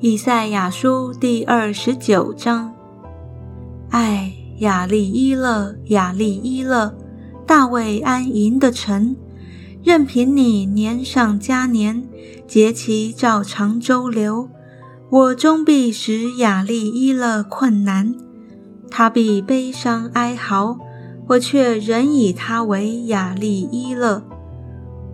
以赛亚书第二十九章：爱雅利伊勒，雅利伊勒，大卫安营的城，任凭你年上加年，节期照常周流，我终必使雅利伊勒困难，他必悲伤哀嚎，我却仍以他为雅利伊勒。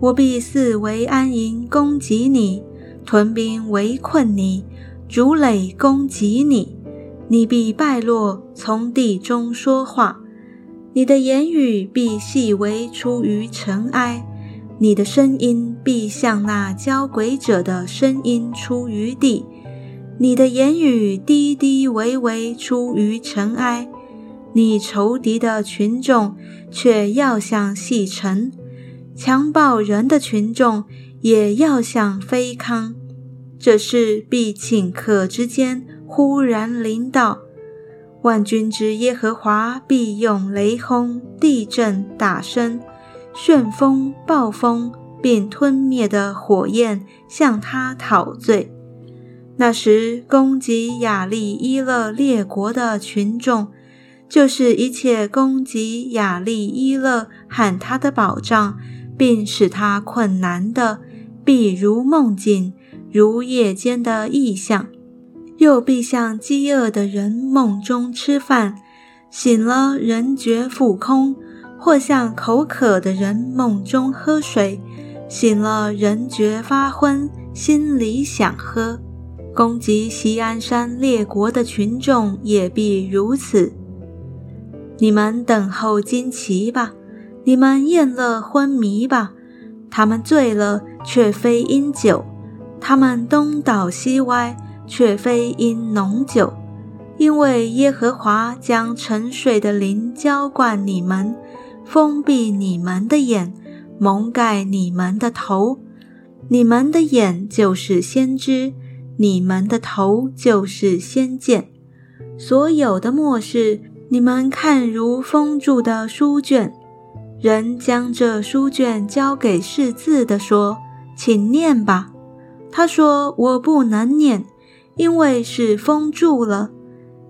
我必四围安营，攻击你，屯兵围困你。如垒攻击你，你必败落，从地中说话。你的言语必细微出于尘埃，你的声音必像那交鬼者的声音出于地。你的言语低低微微出于尘埃，你仇敌的群众却要像细尘，强暴人的群众也要像飞康。这事必顷刻之间忽然临到，万军之耶和华必用雷轰、地震、大声、旋风、暴风，并吞灭的火焰向他讨罪。那时攻击亚利伊勒列国的群众，就是一切攻击亚利伊勒和他的保障，并使他困难的，必如梦境。如夜间的异象，又必像饥饿的人梦中吃饭，醒了人觉腹空；或像口渴的人梦中喝水，醒了人觉发昏，心里想喝。攻击西安山列国的群众也必如此。你们等候惊奇吧，你们厌乐昏迷吧，他们醉了，却非因酒。他们东倒西歪，却非因浓酒，因为耶和华将沉睡的灵浇灌你们，封闭你们的眼，蒙盖你们的头。你们的眼就是先知，你们的头就是先见。所有的末世，你们看如封住的书卷。人将这书卷交给识字的，说：“请念吧。”他说：“我不能念，因为是封住了。”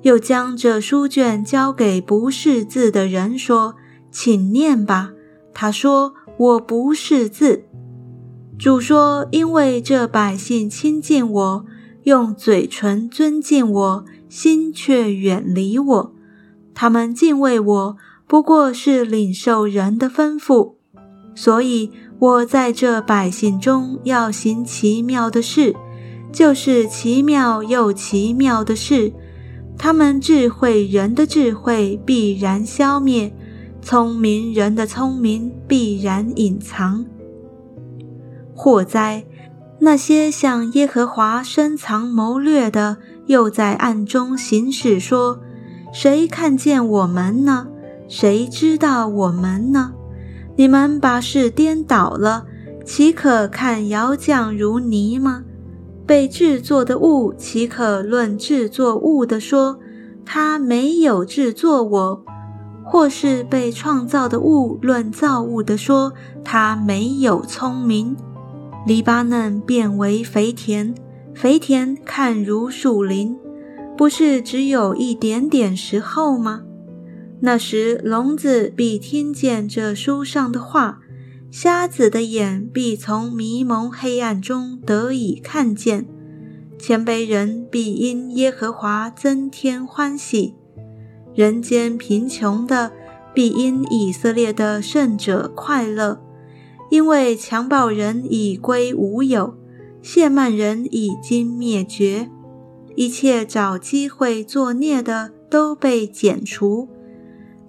又将这书卷交给不识字的人，说：“请念吧。”他说：“我不识字。”主说：“因为这百姓亲近我，用嘴唇尊敬我，心却远离我。他们敬畏我，不过是领受人的吩咐，所以。”我在这百姓中要行奇妙的事，就是奇妙又奇妙的事。他们智慧人的智慧必然消灭，聪明人的聪明必然隐藏。祸哉！那些向耶和华深藏谋略的，又在暗中行事，说：“谁看见我们呢？谁知道我们呢？”你们把事颠倒了，岂可看窑匠如泥吗？被制作的物，岂可论制作物的说，他没有制作我；或是被创造的物，论造物的说，他没有聪明。黎巴嫩变为肥田，肥田看如树林，不是只有一点点时候吗？那时，聋子必听见这书上的话，瞎子的眼必从迷蒙黑暗中得以看见。谦卑人必因耶和华增添欢喜，人间贫穷的必因以色列的圣者快乐，因为强暴人已归无有，亵慢人已经灭绝，一切找机会作孽的都被剪除。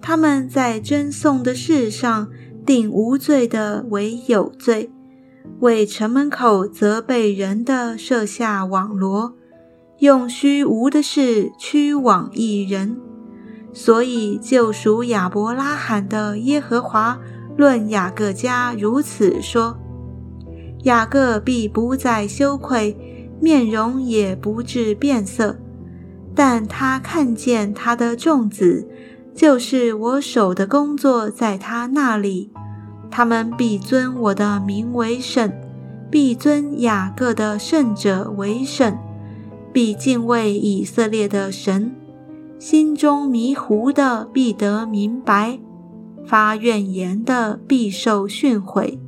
他们在争讼的事上定无罪的为有罪，为城门口责备人的设下网罗，用虚无的事驱往一人。所以救赎亚伯拉罕的耶和华论雅各家如此说：雅各必不再羞愧，面容也不致变色，但他看见他的众子。就是我手的工作，在他那里，他们必尊我的名为圣。必尊雅各的圣者为圣，必敬畏以色列的神。心中迷糊的必得明白，发怨言的必受训诲。